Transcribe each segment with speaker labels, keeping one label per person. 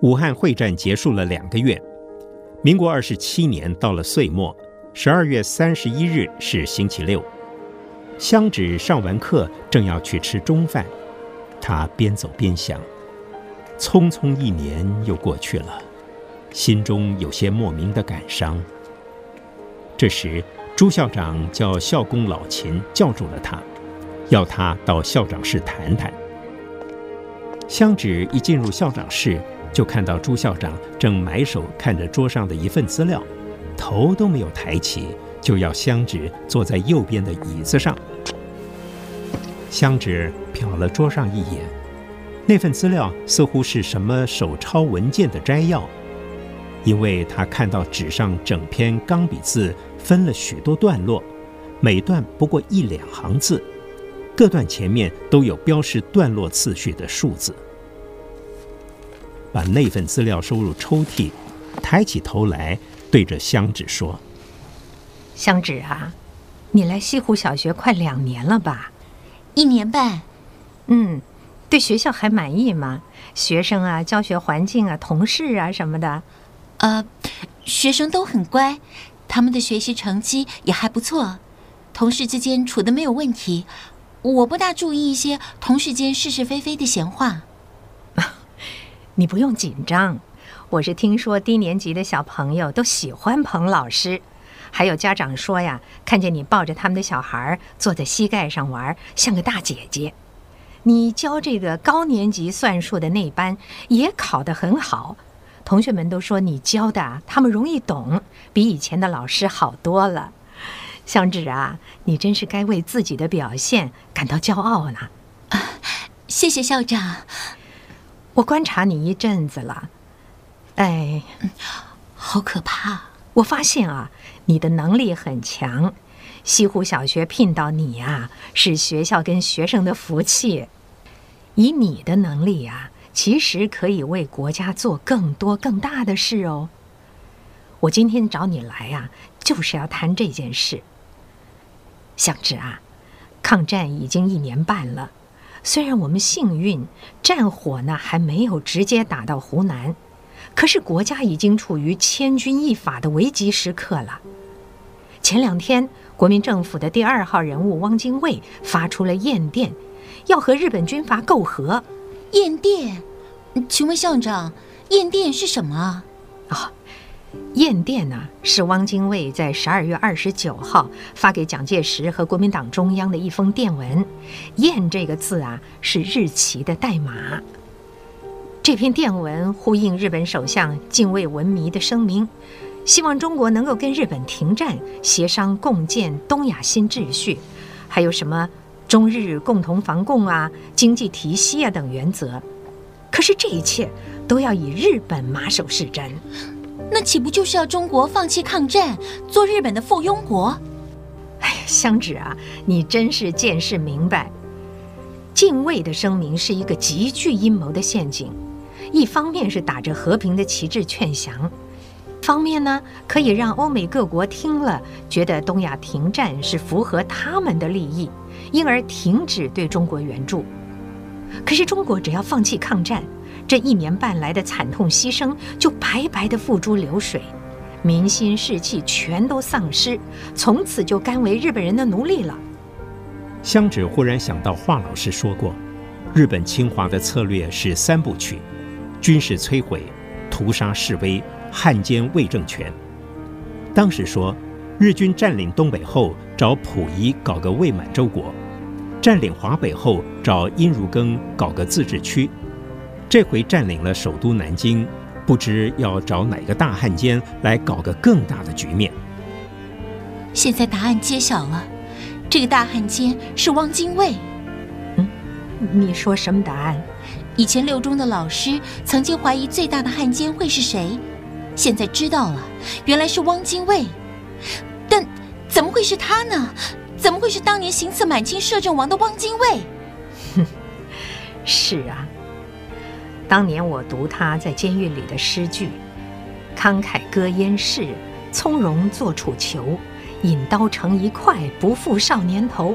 Speaker 1: 武汉会战结束了两个月，民国二十七年到了岁末，十二月三十一日是星期六。香芷上完课，正要去吃中饭，他边走边想：匆匆一年又过去了，心中有些莫名的感伤。这时，朱校长叫校工老秦叫住了他，要他到校长室谈谈。香芷一进入校长室，就看到朱校长正埋首看着桌上的一份资料，头都没有抬起。就要香芷坐在右边的椅子上。香芷瞟了桌上一眼，那份资料似乎是什么手抄文件的摘要，因为他看到纸上整篇钢笔字分了许多段落，每段不过一两行字，各段前面都有标示段落次序的数字。把那份资料收入抽屉，抬起头来对着香芷说。
Speaker 2: 香芷啊，你来西湖小学快两年了吧？
Speaker 3: 一年半。
Speaker 2: 嗯，对学校还满意吗？学生啊，教学环境啊，同事啊什么的。
Speaker 3: 呃，学生都很乖，他们的学习成绩也还不错，同事之间处的没有问题。我不大注意一些同事间是是非非的闲话。
Speaker 2: 你不用紧张，我是听说低年级的小朋友都喜欢彭老师。还有家长说呀，看见你抱着他们的小孩坐在膝盖上玩，像个大姐姐。你教这个高年级算术的那班也考得很好，同学们都说你教的他们容易懂，比以前的老师好多了。香芷啊，你真是该为自己的表现感到骄傲呢。
Speaker 3: 啊，谢谢校长。
Speaker 2: 我观察你一阵子了，哎，
Speaker 3: 好可怕。
Speaker 2: 我发现啊。你的能力很强，西湖小学聘到你呀，是学校跟学生的福气。以你的能力啊，其实可以为国家做更多更大的事哦。我今天找你来呀，就是要谈这件事。香芷啊，抗战已经一年半了，虽然我们幸运，战火呢还没有直接打到湖南，可是国家已经处于千钧一发的危急时刻了。前两天，国民政府的第二号人物汪精卫发出了唁电，要和日本军阀媾和。
Speaker 3: 唁电，请问校长，唁电是什么？
Speaker 2: 哦，唁电呢，是汪精卫在十二月二十九号发给蒋介石和国民党中央的一封电文。唁这个字啊，是日期的代码。这篇电文呼应日本首相敬畏文迷的声明。希望中国能够跟日本停战，协商共建东亚新秩序，还有什么中日共同防共啊、经济提携啊等原则。可是这一切都要以日本马首是瞻，
Speaker 3: 那岂不就是要中国放弃抗战，做日本的附庸国？
Speaker 2: 哎呀，香芷啊，你真是见识明白。敬畏的声明是一个极具阴谋的陷阱，一方面是打着和平的旗帜劝降。方面呢，可以让欧美各国听了，觉得东亚停战是符合他们的利益，因而停止对中国援助。可是中国只要放弃抗战，这一年半来的惨痛牺牲就白白的付诸流水，民心士气全都丧失，从此就甘为日本人的奴隶了。
Speaker 1: 香芷忽然想到华老师说过，日本侵华的策略是三部曲：军事摧毁、屠杀示威。汉奸伪政权，当时说，日军占领东北后，找溥仪搞个伪满洲国；占领华北后，找殷如耕搞个自治区。这回占领了首都南京，不知要找哪个大汉奸来搞个更大的局面。
Speaker 3: 现在答案揭晓了，这个大汉奸是汪精卫。
Speaker 2: 嗯，你说什么答案？
Speaker 3: 以前六中的老师曾经怀疑最大的汉奸会是谁？现在知道了，原来是汪精卫，但怎么会是他呢？怎么会是当年行刺满清摄政王的汪精卫？
Speaker 2: 哼，是啊，当年我读他在监狱里的诗句，慷慨歌燕市，从容作楚囚，引刀成一快，不负少年头，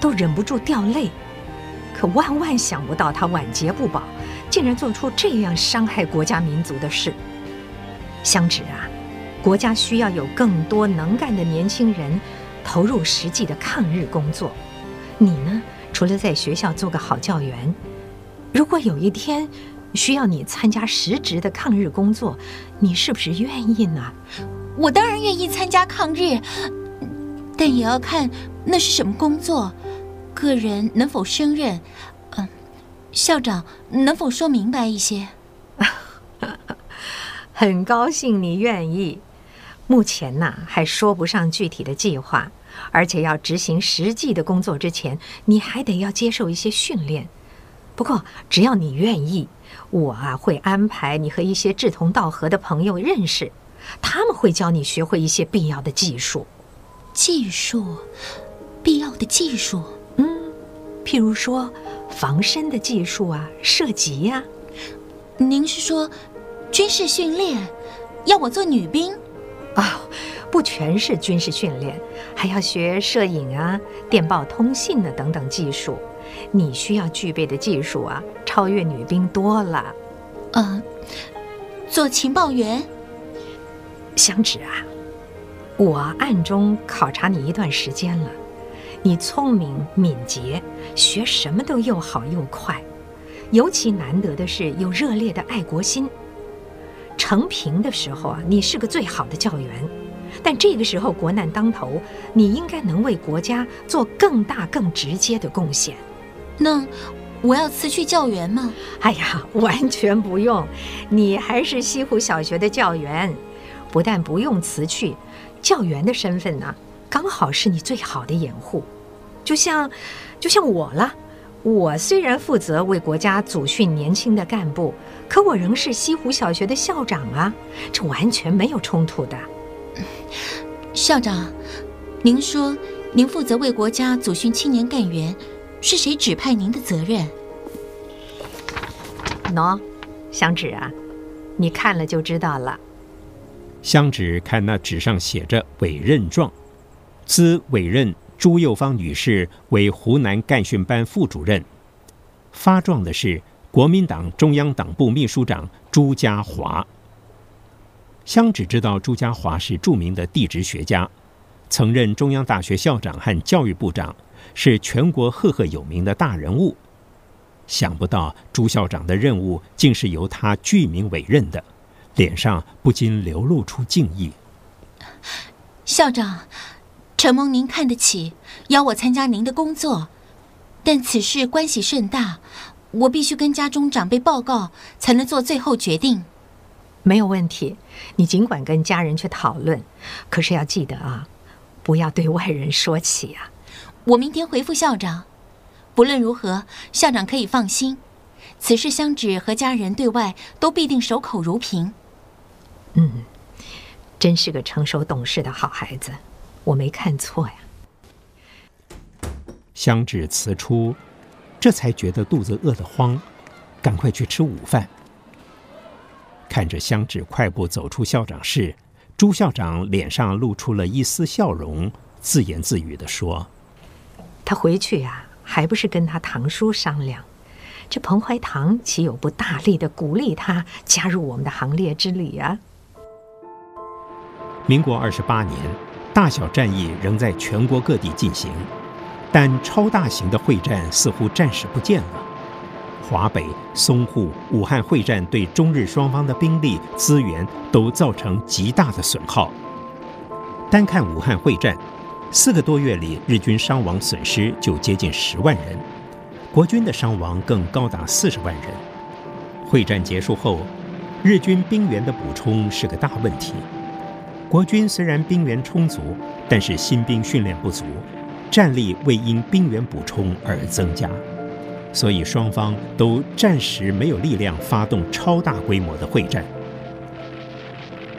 Speaker 2: 都忍不住掉泪。可万万想不到，他晚节不保，竟然做出这样伤害国家民族的事。香芷啊，国家需要有更多能干的年轻人投入实际的抗日工作。你呢，除了在学校做个好教员，如果有一天需要你参加实职的抗日工作，你是不是愿意呢？
Speaker 3: 我当然愿意参加抗日，但也要看那是什么工作。个人能否胜任？嗯，校长能否说明白一些？
Speaker 2: 很高兴你愿意。目前呐，还说不上具体的计划，而且要执行实际的工作之前，你还得要接受一些训练。不过只要你愿意，我啊会安排你和一些志同道合的朋友认识，他们会教你学会一些必要的技术。
Speaker 3: 技术，必要的技术。
Speaker 2: 嗯譬如说，防身的技术啊，射击呀。
Speaker 3: 您是说，军事训练，要我做女兵？
Speaker 2: 哦，不全是军事训练，还要学摄影啊、电报通信的等等技术。你需要具备的技术啊，超越女兵多了。
Speaker 3: 嗯，做情报员。
Speaker 2: 香芷啊，我暗中考察你一段时间了。你聪明敏捷，学什么都又好又快，尤其难得的是有热烈的爱国心。成平的时候啊，你是个最好的教员，但这个时候国难当头，你应该能为国家做更大更直接的贡献。
Speaker 3: 那我要辞去教员吗？
Speaker 2: 哎呀，完全不用，你还是西湖小学的教员，不但不用辞去教员的身份呢、啊。刚好是你最好的掩护，就像，就像我了。我虽然负责为国家组训年轻的干部，可我仍是西湖小学的校长啊，这完全没有冲突的。
Speaker 3: 校长，您说您负责为国家组训青年干员，是谁指派您的责任？
Speaker 2: 喏，香芷啊，你看了就知道了。
Speaker 1: 香芷看那纸上写着委任状。兹委任朱幼芳女士为湖南干训班副主任，发状的是国民党中央党部秘书长朱家华。香芷知道朱家华是著名的地质学家，曾任中央大学校长和教育部长，是全国赫赫有名的大人物。想不到朱校长的任务竟是由他具名委任的，脸上不禁流露出敬意。
Speaker 3: 校长。承蒙您看得起，邀我参加您的工作，但此事关系甚大，我必须跟家中长辈报告，才能做最后决定。
Speaker 2: 没有问题，你尽管跟家人去讨论，可是要记得啊，不要对外人说起啊。
Speaker 3: 我明天回复校长。不论如何，校长可以放心，此事香芷和家人对外都必定守口如瓶。
Speaker 2: 嗯，真是个成熟懂事的好孩子。我没看错呀。
Speaker 1: 香芷辞出，这才觉得肚子饿得慌，赶快去吃午饭。看着香芷快步走出校长室，朱校长脸上露出了一丝笑容，自言自语地说：“
Speaker 2: 他回去呀、啊，还不是跟他堂叔商量？这彭怀堂岂有不大力的鼓励他加入我们的行列之理啊？”
Speaker 1: 民国二十八年。大小战役仍在全国各地进行，但超大型的会战似乎暂时不见了。华北、淞沪、武汉会战对中日双方的兵力资源都造成极大的损耗。单看武汉会战，四个多月里，日军伤亡损失就接近十万人，国军的伤亡更高达四十万人。会战结束后，日军兵员的补充是个大问题。国军虽然兵源充足，但是新兵训练不足，战力未因兵员补充而增加，所以双方都暂时没有力量发动超大规模的会战。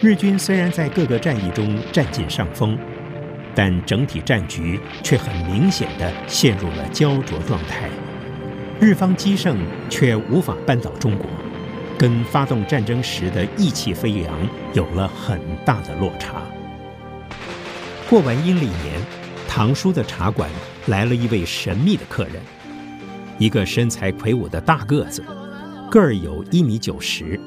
Speaker 1: 日军虽然在各个战役中占尽上风，但整体战局却很明显地陷入了胶着状态，日方击胜却无法扳倒中国。跟发动战争时的意气飞扬有了很大的落差。过完阴历年，堂叔的茶馆来了一位神秘的客人。一个身材魁梧的大个子，个儿有一米九十，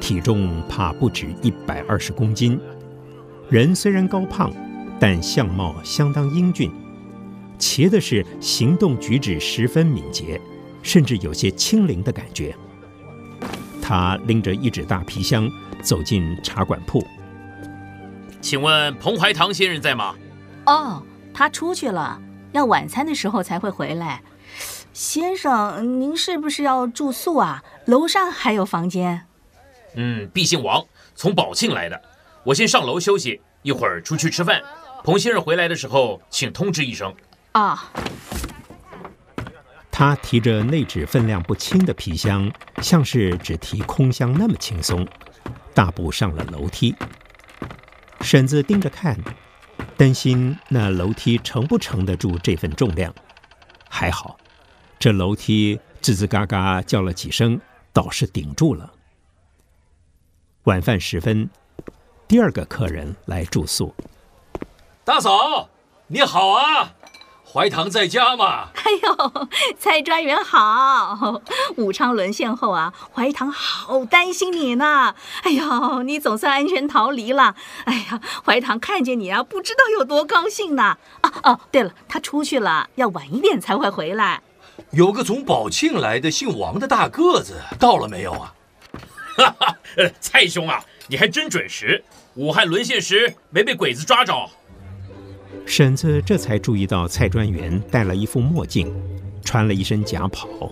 Speaker 1: 体重怕不止一百二十公斤。人虽然高胖，但相貌相当英俊。奇的是，行动举止十分敏捷，甚至有些轻灵的感觉。他拎着一纸大皮箱走进茶馆铺。
Speaker 4: 请问彭怀堂先生在吗？
Speaker 5: 哦，他出去了，要晚餐的时候才会回来。先生，您是不是要住宿啊？楼上还有房间。
Speaker 4: 嗯，毕姓王，从宝庆来的。我先上楼休息，一会儿出去吃饭。彭先生回来的时候，请通知一声。
Speaker 5: 啊。
Speaker 1: 他提着那只分量不轻的皮箱，像是只提空箱那么轻松，大步上了楼梯。婶子盯着看，担心那楼梯承不承得住这份重量。还好，这楼梯吱吱嘎嘎叫了几声，倒是顶住了。晚饭时分，第二个客人来住宿。
Speaker 6: 大嫂，你好啊，怀堂在家吗？
Speaker 5: 哎呦，蔡专员好！武昌沦陷后啊，怀堂好担心你呢。哎呦，你总算安全逃离了。哎呀，怀堂看见你啊，不知道有多高兴呢。哦哦，对了，他出去了，要晚一点才会回来。
Speaker 6: 有个从宝庆来的姓王的大个子，到了没有啊？
Speaker 4: 哈哈，蔡兄啊，你还真准时。武汉沦陷时没被鬼子抓着。
Speaker 1: 婶子这才注意到蔡专员戴了一副墨镜，穿了一身假袍，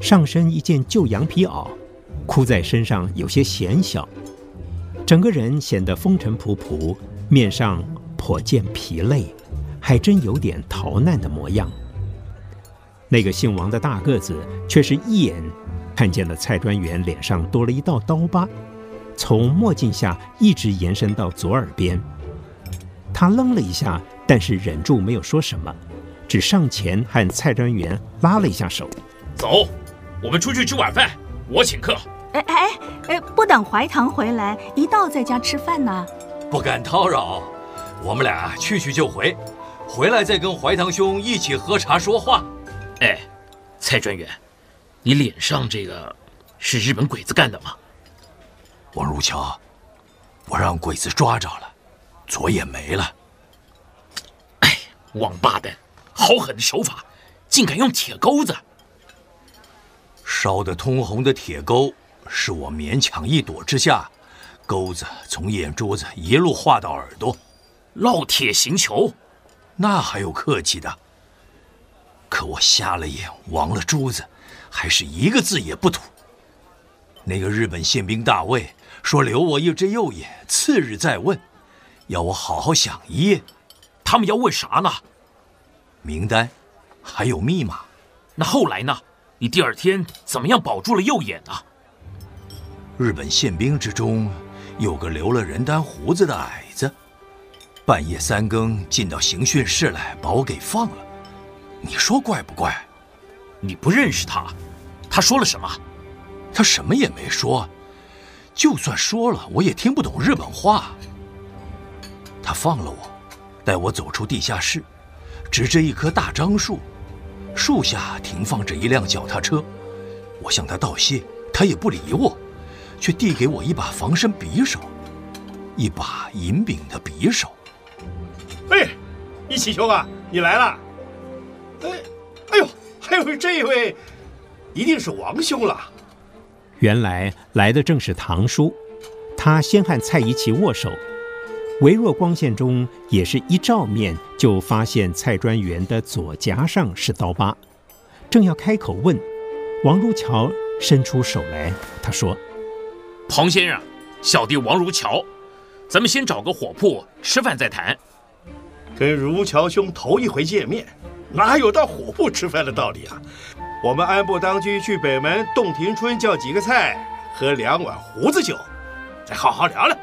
Speaker 1: 上身一件旧羊皮袄，箍在身上有些显小，整个人显得风尘仆仆，面上颇见疲累，还真有点逃难的模样。那个姓王的大个子却是一眼看见了蔡专员脸上多了一道刀疤，从墨镜下一直延伸到左耳边。他愣了一下。但是忍住没有说什么，只上前和蔡专员拉了一下手，
Speaker 4: 走，我们出去吃晚饭，我请客。
Speaker 5: 哎哎哎，不等怀堂回来，一道在家吃饭呢？
Speaker 6: 不敢叨扰，我们俩去去就回，回来再跟怀堂兄一起喝茶说话。
Speaker 4: 哎，蔡专员，你脸上这个是日本鬼子干的吗？
Speaker 6: 王如桥，我让鬼子抓着了，左眼没了。
Speaker 4: 王八蛋，好狠的手法，竟敢用铁钩子！
Speaker 6: 烧得通红的铁钩，是我勉强一躲之下，钩子从眼珠子一路划到耳朵，
Speaker 4: 烙铁行球，
Speaker 6: 那还有客气的？可我瞎了眼，亡了珠子，还是一个字也不吐。那个日本宪兵大尉说留我一只右眼，次日再问，要我好好想一夜。
Speaker 4: 他们要问啥呢？
Speaker 6: 名单，还有密码。
Speaker 4: 那后来呢？你第二天怎么样保住了右眼呢？
Speaker 6: 日本宪兵之中，有个留了人单胡子的矮子，半夜三更进到刑讯室来，把我给放了。你说怪不怪？
Speaker 4: 你不认识他，他说了什么？
Speaker 6: 他什么也没说。就算说了，我也听不懂日本话。他放了我。带我走出地下室，指着一棵大樟树，树下停放着一辆脚踏车。我向他道谢，他也不理我，却递给我一把防身匕首，一把银柄的匕首。
Speaker 7: 哎，一起兄啊，你来了！哎，哎呦，还有这位，一定是王兄了。
Speaker 1: 原来来的正是堂叔，他先和蔡一奇握手。微弱光线中，也是一照面就发现蔡专员的左颊上是刀疤。正要开口问，王如桥伸出手来，他说：“
Speaker 4: 彭先生，小弟王如桥，咱们先找个火铺吃饭再谈。”
Speaker 7: 跟如桥兄头一回见面，哪有到火铺吃饭的道理啊？我们安步当居去北门洞庭春叫几个菜，喝两碗胡子酒，再好好聊聊。